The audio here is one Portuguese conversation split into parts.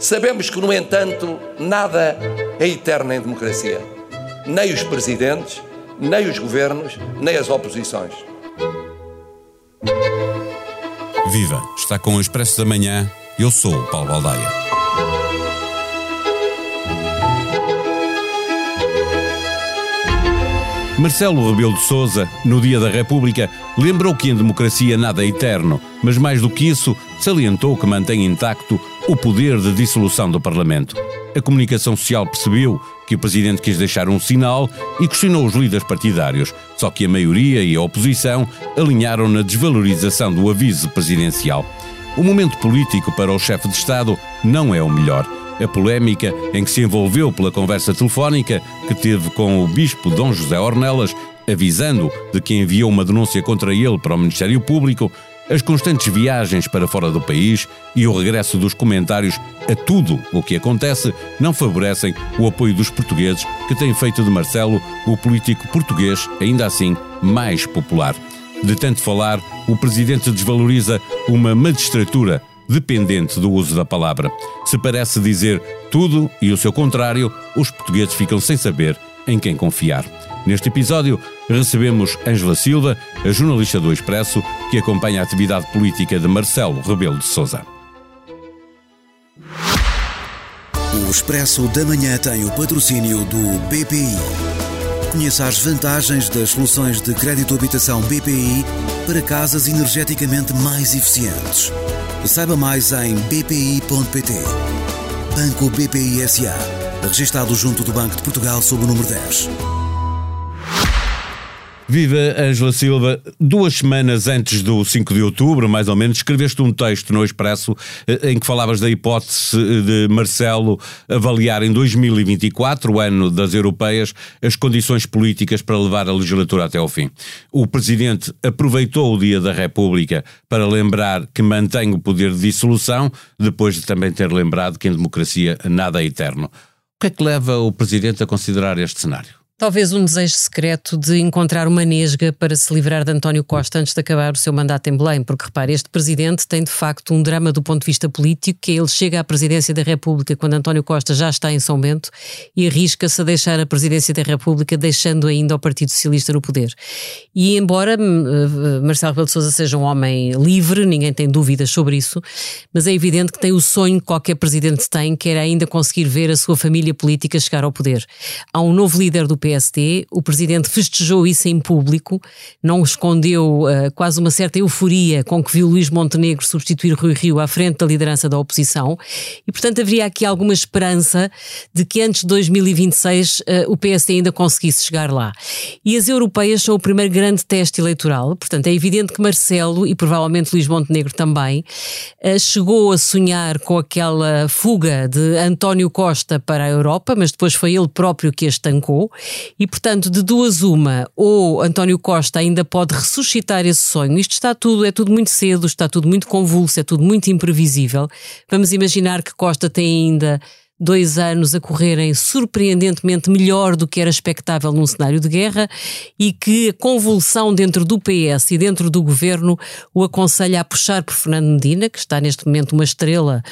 Sabemos que, no entanto, nada é eterno em democracia. Nem os presidentes, nem os governos, nem as oposições. Viva! Está com o Expresso da Manhã. Eu sou o Paulo Baldaia. Marcelo Rebelo de Sousa, no Dia da República, lembrou que em democracia nada é eterno, mas mais do que isso, salientou que mantém intacto o poder de dissolução do Parlamento. A comunicação social percebeu que o presidente quis deixar um sinal e questionou os líderes partidários, só que a maioria e a oposição alinharam na desvalorização do aviso presidencial. O momento político para o chefe de Estado não é o melhor a polémica em que se envolveu pela conversa telefónica que teve com o bispo Dom José Ornelas, avisando de que enviou uma denúncia contra ele para o Ministério Público, as constantes viagens para fora do país e o regresso dos comentários a tudo o que acontece não favorecem o apoio dos portugueses, que têm feito de Marcelo o político português, ainda assim, mais popular. De tanto falar, o presidente desvaloriza uma magistratura dependente do uso da palavra. Se parece dizer tudo e o seu contrário, os portugueses ficam sem saber em quem confiar. Neste episódio, recebemos Ângela Silva, a jornalista do Expresso, que acompanha a atividade política de Marcelo Rebelo de Sousa. O Expresso da Manhã tem o patrocínio do BPI. Conheça as vantagens das soluções de crédito habitação BPI para casas energeticamente mais eficientes. Saiba mais em bpi.pt. Banco BPI SA. Registrado junto do Banco de Portugal sob o número 10. Viva Ângela Silva, duas semanas antes do 5 de outubro, mais ou menos, escreveste um texto no Expresso eh, em que falavas da hipótese de Marcelo avaliar em 2024, o ano das europeias, as condições políticas para levar a legislatura até ao fim. O Presidente aproveitou o Dia da República para lembrar que mantém o poder de dissolução, depois de também ter lembrado que em democracia nada é eterno. O que é que leva o Presidente a considerar este cenário? Talvez um desejo secreto de encontrar uma nesga para se livrar de António Costa antes de acabar o seu mandato em Belém, porque repare, este presidente tem de facto um drama do ponto de vista político, que é ele chega à presidência da República quando António Costa já está em São Bento e arrisca-se a deixar a presidência da República, deixando ainda o Partido Socialista no poder. E embora hum, eh, Marcelo Rebelo de Sousa seja um homem livre, ninguém tem dúvidas sobre isso, mas é evidente que tem o sonho que qualquer presidente tem, que era ainda conseguir ver a sua família política chegar ao poder. Há um novo líder do PSD, o presidente festejou isso em público, não escondeu uh, quase uma certa euforia com que viu Luís Montenegro substituir Rui Rio à frente da liderança da oposição. E, portanto, haveria aqui alguma esperança de que antes de 2026 uh, o PSD ainda conseguisse chegar lá. E as europeias são o primeiro grande teste eleitoral, portanto, é evidente que Marcelo e provavelmente Luís Montenegro também uh, chegou a sonhar com aquela fuga de António Costa para a Europa, mas depois foi ele próprio que a estancou e, portanto, de duas uma, ou António Costa ainda pode ressuscitar esse sonho. Isto está tudo, é tudo muito cedo, está tudo muito convulso, é tudo muito imprevisível. Vamos imaginar que Costa tem ainda dois anos a correrem surpreendentemente melhor do que era expectável num cenário de guerra e que a convulsão dentro do PS e dentro do governo o aconselha a puxar por Fernando Medina, que está neste momento uma estrela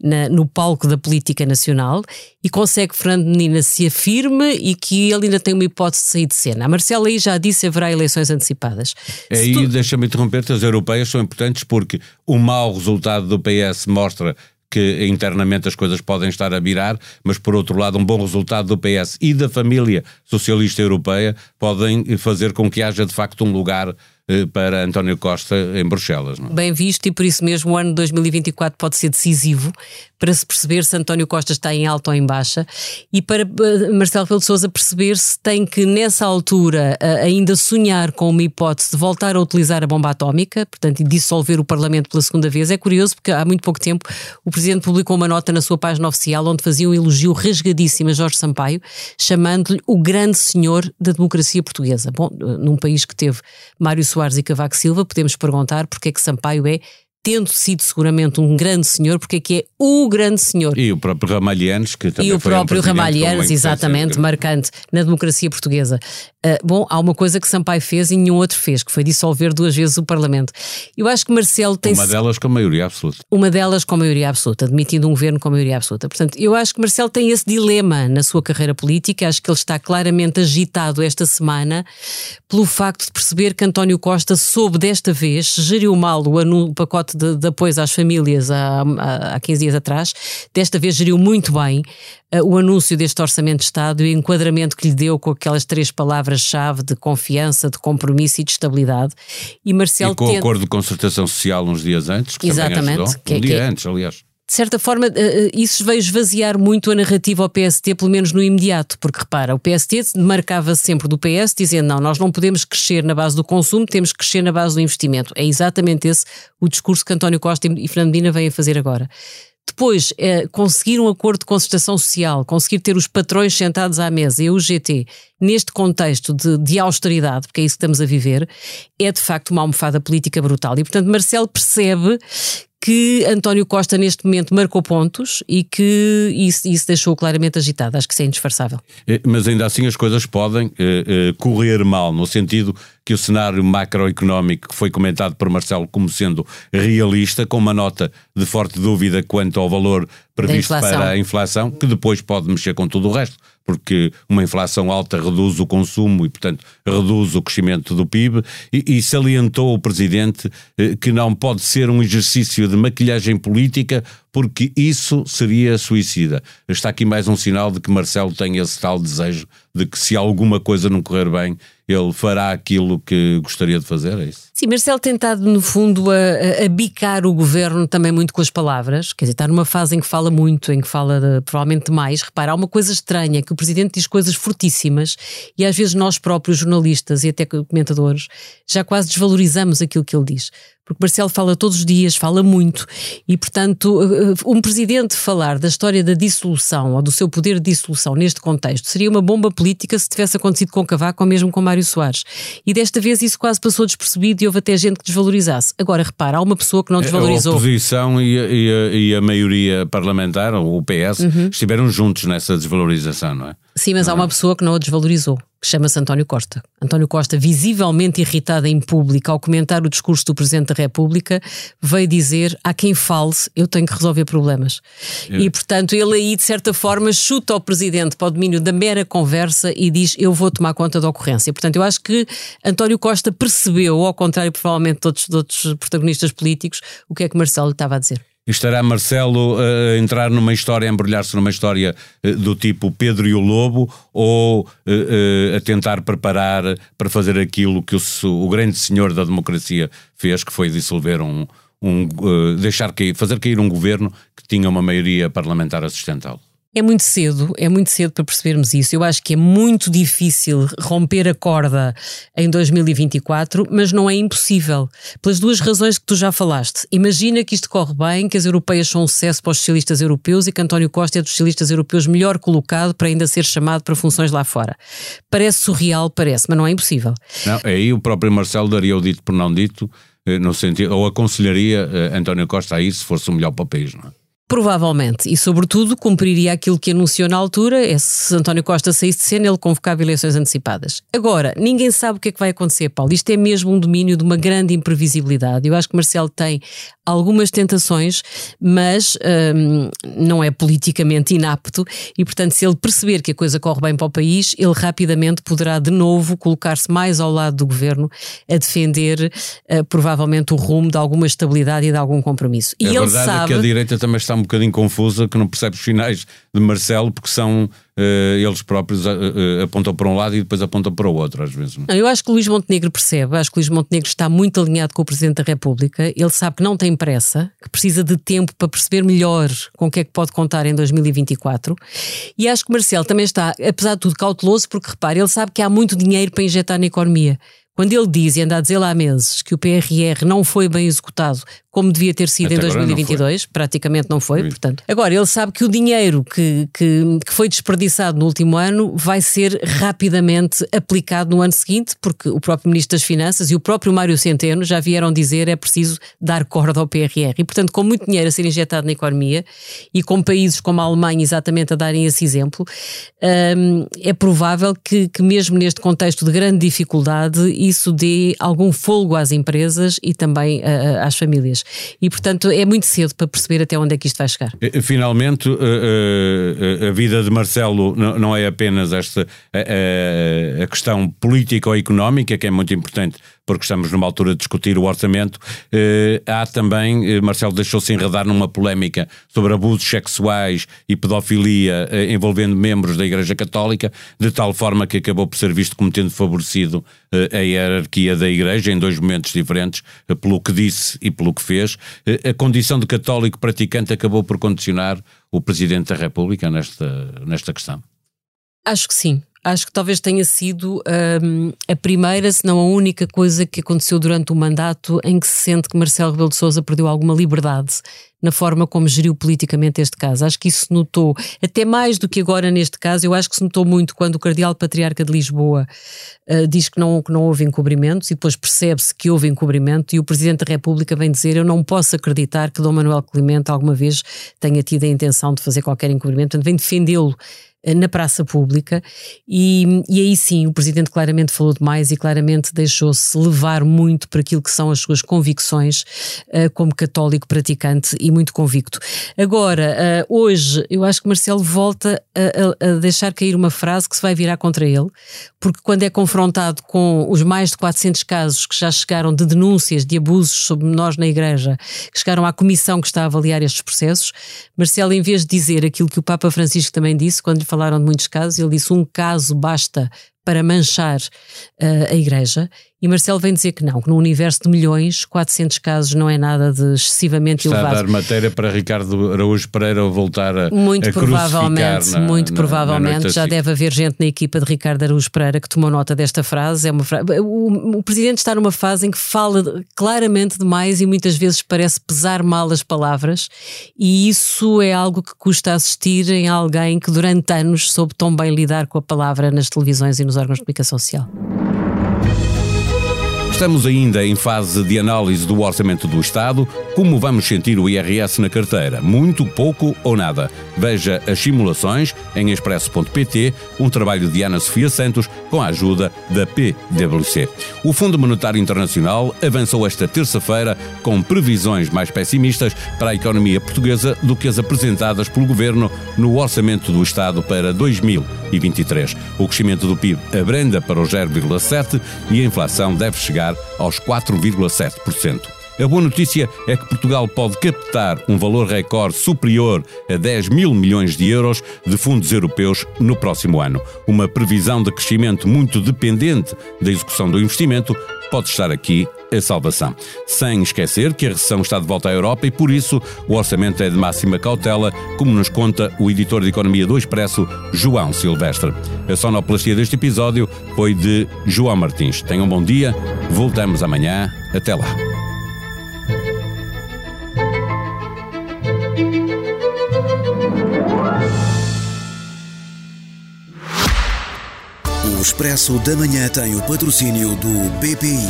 na, no palco da política nacional, e consegue que Fernando Medina se afirme e que ele ainda tem uma hipótese de sair de cena. A Marcela aí já disse haverá eleições antecipadas. Aí, tu... deixa-me interromper-te, as europeias são importantes porque o mau resultado do PS mostra que internamente as coisas podem estar a virar, mas por outro lado, um bom resultado do PS e da família socialista europeia podem fazer com que haja de facto um lugar eh, para António Costa em Bruxelas. É? Bem visto, e por isso mesmo o ano 2024 pode ser decisivo para se perceber se António Costa está em alta ou em baixa e para eh, Marcelo Rebelo de Sousa perceber se tem que, nessa altura, eh, ainda sonhar com uma hipótese de voltar a utilizar a bomba atómica, portanto, e dissolver o Parlamento pela segunda vez. É curioso porque há muito pouco tempo o Presidente publicou uma nota na sua página oficial onde fazia um elogio rasgadíssimo a Jorge Sampaio, chamando-lhe o grande senhor da democracia portuguesa. Bom, num país que teve Mário Soares e Cavaco Silva, podemos perguntar porque é que Sampaio é tendo sido seguramente um grande senhor, porque é que é o grande senhor. E o próprio Ramalhianes, que também E o próprio um Ramalhianes, exatamente, marcante na democracia portuguesa. Uh, bom, há uma coisa que Sampaio fez e nenhum outro fez, que foi dissolver duas vezes o Parlamento. Eu acho que Marcelo tem. Uma delas com maioria absoluta. Uma delas com maioria absoluta, admitindo um governo com maioria absoluta. Portanto, eu acho que Marcelo tem esse dilema na sua carreira política. Acho que ele está claramente agitado esta semana pelo facto de perceber que António Costa soube desta vez, geriu mal o, pacote de, de apoio às famílias há, há, há 15 dias atrás, desta vez geriu muito bem uh, o anúncio deste Orçamento de Estado e o enquadramento que lhe deu com aquelas três palavras-chave de confiança, de compromisso e de estabilidade. E Marcelo e com o acordo de concertação social uns dias antes, que Exatamente, ajudou, que, é um dia que, antes, aliás de certa forma, eh, eh, isso veio esvaziar muito a narrativa ao PST, pelo menos no imediato, porque repara, o PST marcava sempre do PS, dizendo não, nós não podemos crescer na base do consumo, temos que crescer na base do investimento. É exatamente esse o discurso que António Costa e Fernando Medina vêm a fazer agora. Depois, é, conseguir um acordo de concertação social, conseguir ter os patrões sentados à mesa e o GT, neste contexto de, de, austeridade, porque é isso que estamos a viver, é de facto uma almofada política brutal. E, portanto, Marcelo percebe que António Costa neste momento marcou pontos e que isso, isso deixou claramente agitado. Acho que isso é indisfarçável. É, mas ainda assim as coisas podem eh, eh, correr mal, no sentido que o cenário macroeconómico que foi comentado por Marcelo como sendo realista, com uma nota de forte dúvida quanto ao valor previsto para a inflação, que depois pode mexer com tudo o resto porque uma inflação alta reduz o consumo e, portanto, reduz o crescimento do PIB, e, e salientou o Presidente eh, que não pode ser um exercício de maquilhagem política, porque isso seria suicida. Está aqui mais um sinal de que Marcelo tem esse tal desejo de que se alguma coisa não correr bem, ele fará aquilo que gostaria de fazer, é isso? Sim, Marcelo tem estado, no fundo, a, a, bicar o governo também muito com as palavras, quer dizer, está numa fase em que fala muito, em que fala de, provavelmente demais. Repara, há uma coisa estranha, que o Presidente diz coisas fortíssimas e às vezes nós próprios, jornalistas e até comentadores, já quase desvalorizamos aquilo que ele diz porque Marcelo fala todos os dias, fala muito, e portanto, eh, eh, um presidente falar da história da dissolução ou do seu poder de dissolução neste contexto seria uma bomba política se tivesse acontecido com Cavaco ou mesmo com Mário Soares. E desta vez isso quase passou despercebido e houve até gente que desvalorizasse. Agora, repara, há uma pessoa que não desvalorizou. A oposição e a, e a, e a maioria parlamentar, o PS, uhum. estiveram juntos nessa desvalorização, não é? Sim, mas há uma pessoa que não a desvalorizou, que chama-se António Costa. António Costa, visivelmente irritado em público ao comentar o discurso do Presidente da República, veio dizer: há quem fale, eu tenho que resolver problemas. É. E, portanto, ele aí, de certa forma, chuta o Presidente para o domínio da mera conversa e diz: eu vou tomar conta da ocorrência. Portanto, eu acho que António Costa percebeu, ao contrário, provavelmente, de outros, de outros protagonistas políticos, o que é que Marcelo estava a dizer estará Marcelo a entrar numa história, a embrulhar-se numa história eh, do tipo Pedro e o Lobo, ou eh, eh, a tentar preparar para fazer aquilo que o, o grande senhor da democracia fez, que foi dissolver um, um deixar cair, fazer cair um governo que tinha uma maioria parlamentar a sustentá-lo. É muito cedo, é muito cedo para percebermos isso. Eu acho que é muito difícil romper a corda em 2024, mas não é impossível. Pelas duas razões que tu já falaste. Imagina que isto corre bem, que as europeias são um sucesso para os socialistas europeus e que António Costa é dos socialistas europeus melhor colocado para ainda ser chamado para funções lá fora. Parece surreal, parece, mas não é impossível. Não, aí o próprio Marcelo daria o dito por não dito, eh, no sentido, ou aconselharia eh, António Costa a isso se fosse o melhor para o país, não é? Provavelmente, e sobretudo cumpriria aquilo que anunciou na altura, é se António Costa saísse de cena, ele convocava eleições antecipadas. Agora, ninguém sabe o que é que vai acontecer, Paulo. Isto é mesmo um domínio de uma grande imprevisibilidade. Eu acho que Marcelo tem algumas tentações, mas hum, não é politicamente inapto e, portanto, se ele perceber que a coisa corre bem para o país, ele rapidamente poderá de novo colocar-se mais ao lado do governo a defender uh, provavelmente o rumo de alguma estabilidade e de algum compromisso. E a ele verdade sabe... é que a direita também está um bocadinho confusa, que não percebe os finais de Marcelo, porque são Uh, eles próprios uh, uh, apontam para um lado e depois apontam para o outro, às vezes. É? Não, eu acho que Luís Montenegro percebe, acho que Luís Montenegro está muito alinhado com o Presidente da República, ele sabe que não tem pressa, que precisa de tempo para perceber melhor com o que é que pode contar em 2024 e acho que Marcelo também está, apesar de tudo, cauteloso, porque repare, ele sabe que há muito dinheiro para injetar na economia quando ele diz e anda a dizer lá há meses que o PRR não foi bem executado como devia ter sido Até em 2022, não praticamente não foi, portanto. Agora, ele sabe que o dinheiro que, que, que, foi desperdiçado no último ano vai ser rapidamente aplicado no ano seguinte, porque o próprio Ministro das Finanças e o próprio Mário Centeno já vieram dizer é preciso dar corda ao PRR. E, portanto, com muito dinheiro a ser injetado na economia e com países como a Alemanha exatamente a darem esse exemplo, hum, é provável que, que mesmo neste contexto de grande dificuldade isso dê algum folgo às empresas e também uh, às famílias. E, portanto, é muito cedo para perceber até onde é que isto vai chegar. Finalmente, a vida de Marcelo não é apenas esta a questão política ou económica, que é muito importante porque estamos numa altura de discutir o orçamento. Eh, há também, eh, Marcelo deixou-se enredar numa polémica sobre abusos sexuais e pedofilia eh, envolvendo membros da Igreja Católica, de tal forma que acabou por ser visto como tendo favorecido a hierarquia da Igreja em dois momentos diferentes, pelo que disse e pelo que fez. A condição de católico praticante acabou por condicionar o Presidente da República nesta, nesta questão. Acho que sim acho que talvez tenha sido um, a primeira, se não a única coisa que aconteceu durante o mandato em que se sente que Marcelo Rebelo de Sousa perdeu alguma liberdade na forma como geriu politicamente este caso. Acho que isso se notou, até mais do que agora neste caso, eu acho que se notou muito quando o Cardeal Patriarca de Lisboa uh, diz que não, que não houve encobrimentos e depois percebe-se que houve encobrimento e o Presidente da República vem dizer eu não posso acreditar que Dom Manuel Clemente alguma vez tenha tido a intenção de fazer qualquer encobrimento, portanto vem defendê-lo na praça pública e, e aí sim o Presidente claramente falou demais e claramente deixou-se levar muito por aquilo que são as suas convicções uh, como católico praticante e muito convicto. Agora, uh, hoje, eu acho que Marcelo volta a, a, a, deixar cair uma frase que se vai virar contra ele, porque quando é confrontado com os mais de 400 casos que já chegaram de denúncias de abusos sobre menores na Igreja, que chegaram à comissão que está a avaliar estes processos, Marcelo, em vez de dizer aquilo que o Papa Francisco também disse quando falaram de muitos casos, ele disse um caso basta para manchar uh, a Igreja. E Marcelo vem dizer que não, que no universo de milhões, 400 casos não é nada de excessivamente Está elevado. Está a dar matéria para Ricardo Araújo Pereira voltar a Muito a provavelmente, na, muito na, provavelmente. Na já assim. deve haver gente na equipa de Ricardo Araújo Pereira que tomou nota desta frase. É uma fra... o, o Presidente está numa fase em que fala claramente demais e muitas vezes parece pesar mal as palavras e isso é algo que custa assistir em alguém que durante anos soube tão bem lidar com a palavra nas televisões e nos órgãos de comunicação social. Estamos ainda em fase de análise do orçamento do Estado. Como vamos sentir o IRS na carteira? Muito, pouco ou nada? Veja as simulações em expresso.pt, um trabalho de Ana Sofia Santos com a ajuda da PwC. O Fundo Monetário Internacional avançou esta terça-feira com previsões mais pessimistas para a economia portuguesa do que as apresentadas pelo governo no orçamento do Estado para 2023. O crescimento do PIB abranda para os 0,7 e a inflação deve chegar aos 4,7%. A boa notícia é que Portugal pode captar um valor recorde superior a 10 mil milhões de euros de fundos europeus no próximo ano. Uma previsão de crescimento muito dependente da execução do investimento pode estar aqui a salvação. Sem esquecer que a recessão está de volta à Europa e, por isso, o orçamento é de máxima cautela, como nos conta o editor de Economia do Expresso, João Silvestre. A sonoplastia deste episódio foi de João Martins. Tenham um bom dia, voltamos amanhã. Até lá. O Expresso da Manhã tem o patrocínio do BPI.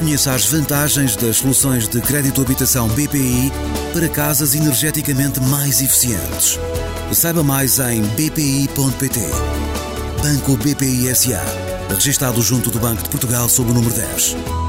Conheça as vantagens das soluções de crédito habitação BPI para casas energeticamente mais eficientes. Saiba mais em bpi.pt. Banco BPI SA. Registrado junto do Banco de Portugal sob o número 10.